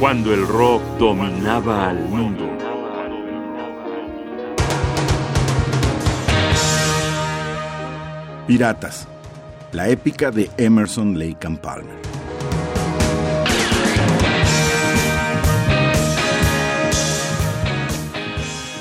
cuando el rock dominaba al mundo. Piratas, la épica de Emerson Lake and Palmer.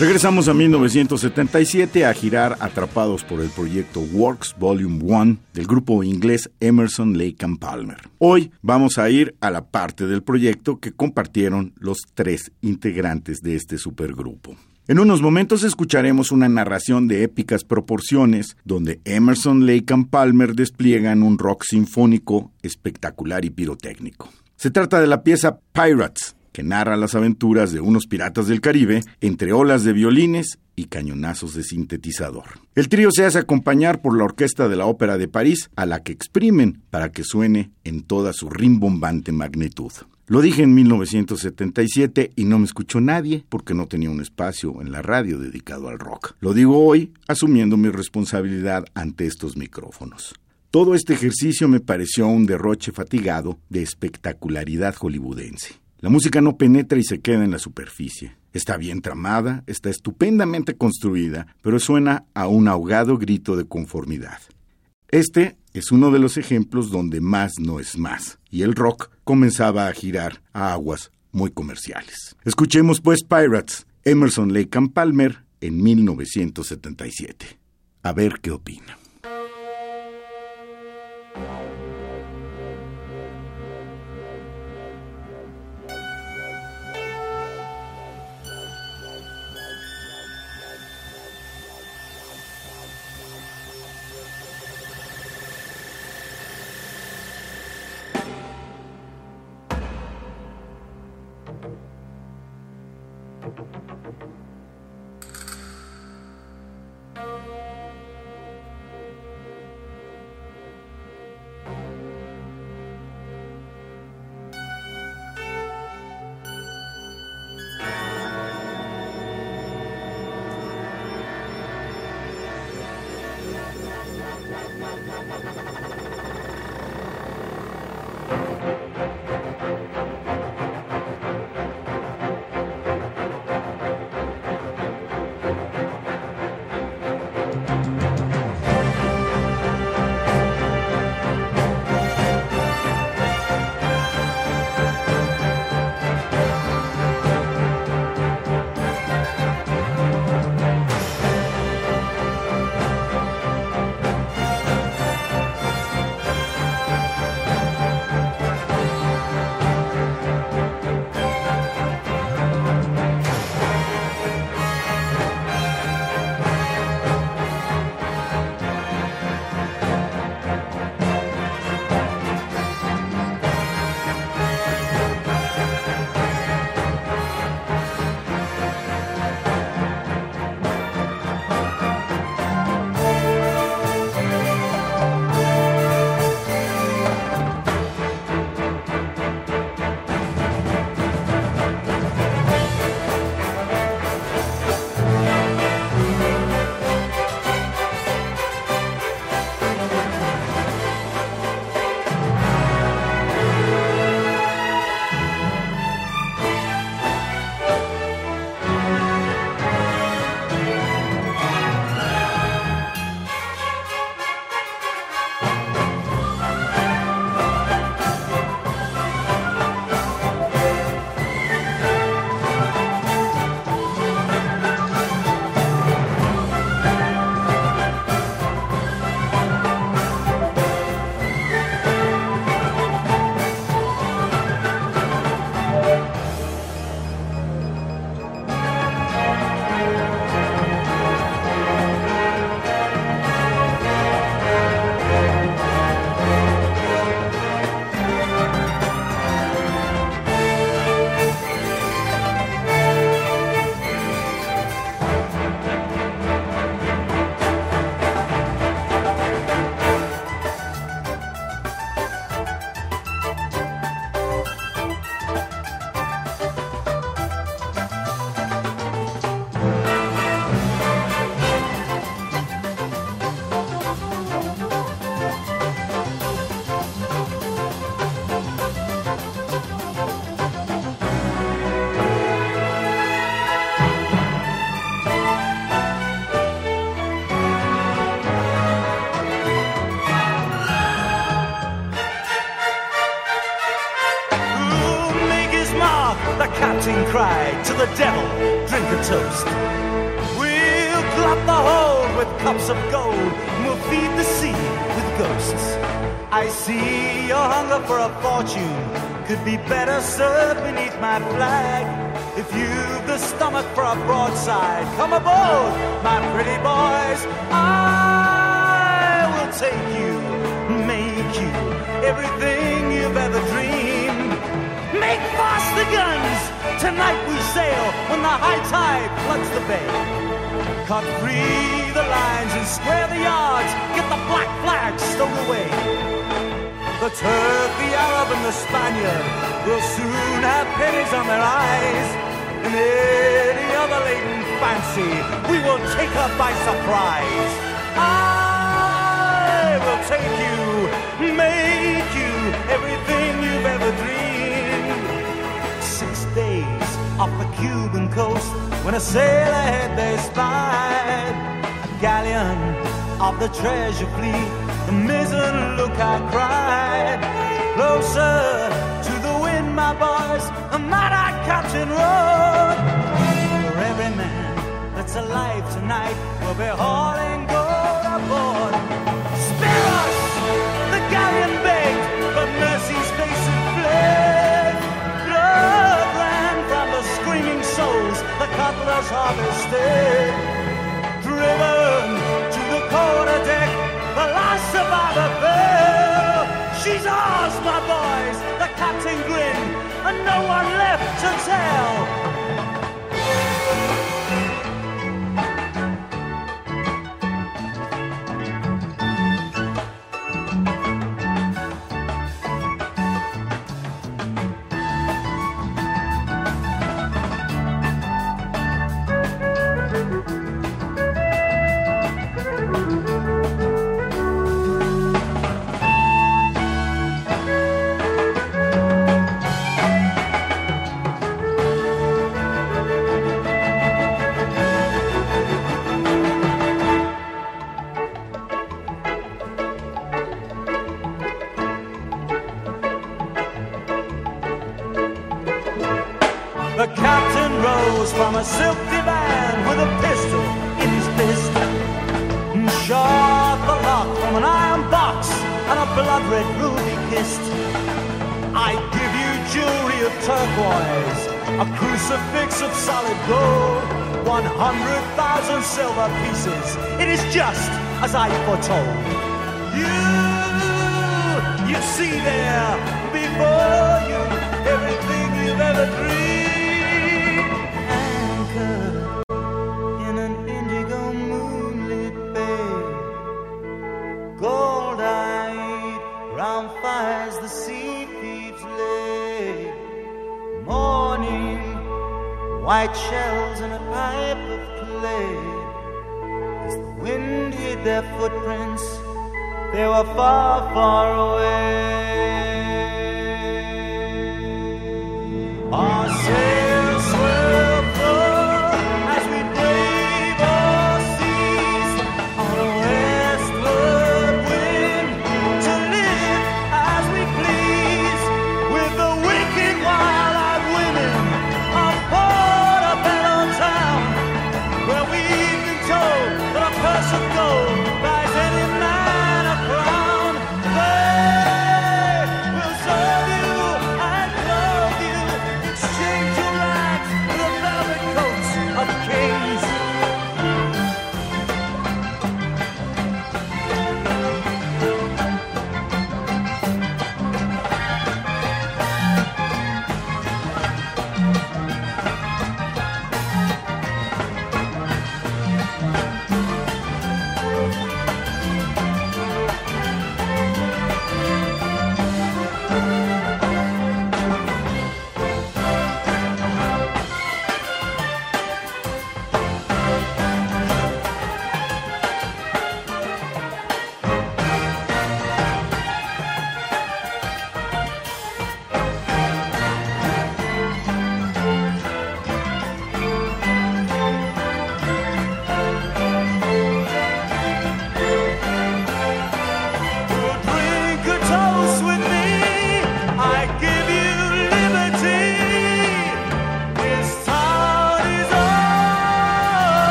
Regresamos a 1977 a girar atrapados por el proyecto Works Volume 1 del grupo inglés Emerson, Lake and Palmer. Hoy vamos a ir a la parte del proyecto que compartieron los tres integrantes de este supergrupo. En unos momentos escucharemos una narración de épicas proporciones donde Emerson, Lake and Palmer despliegan un rock sinfónico espectacular y pirotécnico. Se trata de la pieza Pirates, que narra las aventuras de unos piratas del Caribe entre olas de violines y cañonazos de sintetizador. El trío se hace acompañar por la Orquesta de la Ópera de París, a la que exprimen para que suene en toda su rimbombante magnitud. Lo dije en 1977 y no me escuchó nadie porque no tenía un espacio en la radio dedicado al rock. Lo digo hoy asumiendo mi responsabilidad ante estos micrófonos. Todo este ejercicio me pareció un derroche fatigado de espectacularidad hollywoodense. La música no penetra y se queda en la superficie. Está bien tramada, está estupendamente construida, pero suena a un ahogado grito de conformidad. Este es uno de los ejemplos donde más no es más, y el rock comenzaba a girar a aguas muy comerciales. Escuchemos pues Pirates, Emerson Lake and Palmer, en 1977. A ver qué opina. Cry to the devil, drink a toast. We'll glut the hold with cups of gold, and we'll feed the sea with ghosts. I see your hunger for a fortune could be better served beneath my flag. If you've the stomach for a broadside, come aboard, my pretty boys. I will take you, make you everything you've ever dreamed. Make fast the guns! Tonight we sail when the high tide floods the bay. Cut free the lines and square the yards. Get the black flag stowed away. The Turk, the Arab, and the Spaniard will soon have pennies on their eyes. And any other latent fancy, we will take her by surprise. I will take you, make you everything off the Cuban coast, when a sail ahead they spied a galleon of the treasure fleet. The mizzen look I cried. Closer to the wind, my boys, and our captain rode. For every man that's alive tonight will be hauling cutlass harvested. Driven to the quarter deck, the last survivor fell. She's ours, my boys, the captain grinned, and no one left to tell. Blood red ruby kissed. I give you jewelry of turquoise, a crucifix of solid gold, 100,000 silver pieces. It is just as I foretold. You, you see there before you everything you've ever dreamed. In an indigo moonlit bay, gold-eyed round fires the sea thieves lay. Morning, white shells in a pipe of clay. As the wind hid their footprints, they were far, far away. Our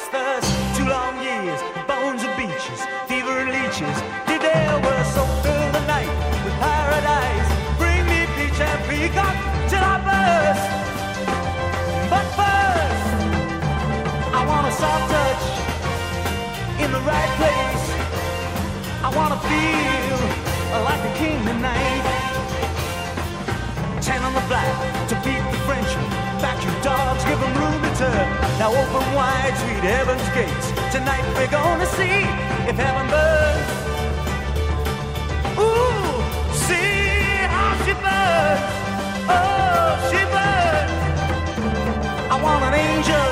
thirst. Two long years, bones of beaches, fever and leeches. Did they ever so fill the night with paradise? Bring me peach and peacock till I burst. But first, I want a soft touch in the right place. I wanna feel like a king tonight. Ten on the black to Now open wide, sweet heaven's gates. Tonight we're gonna see if heaven burns. Ooh, see how she burns. Oh, she burns. I want an angel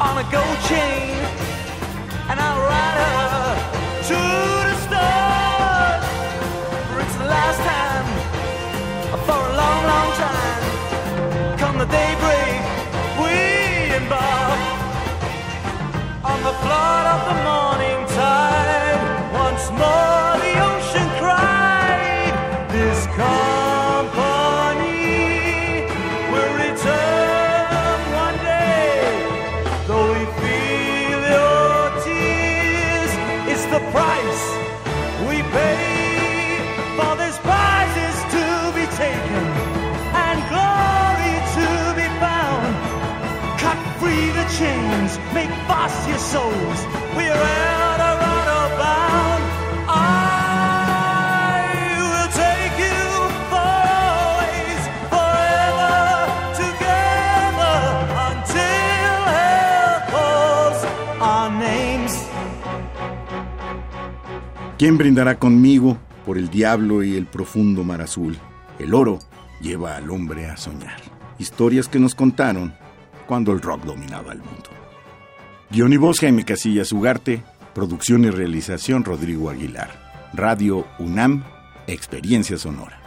on a gold chain, and I'll ride her to ¿Quién brindará conmigo por el diablo y el profundo mar azul? El oro lleva al hombre a soñar. Historias que nos contaron cuando el rock dominaba el mundo. Guión y voz Jaime Casillas Ugarte, producción y realización Rodrigo Aguilar. Radio UNAM, Experiencia Sonora.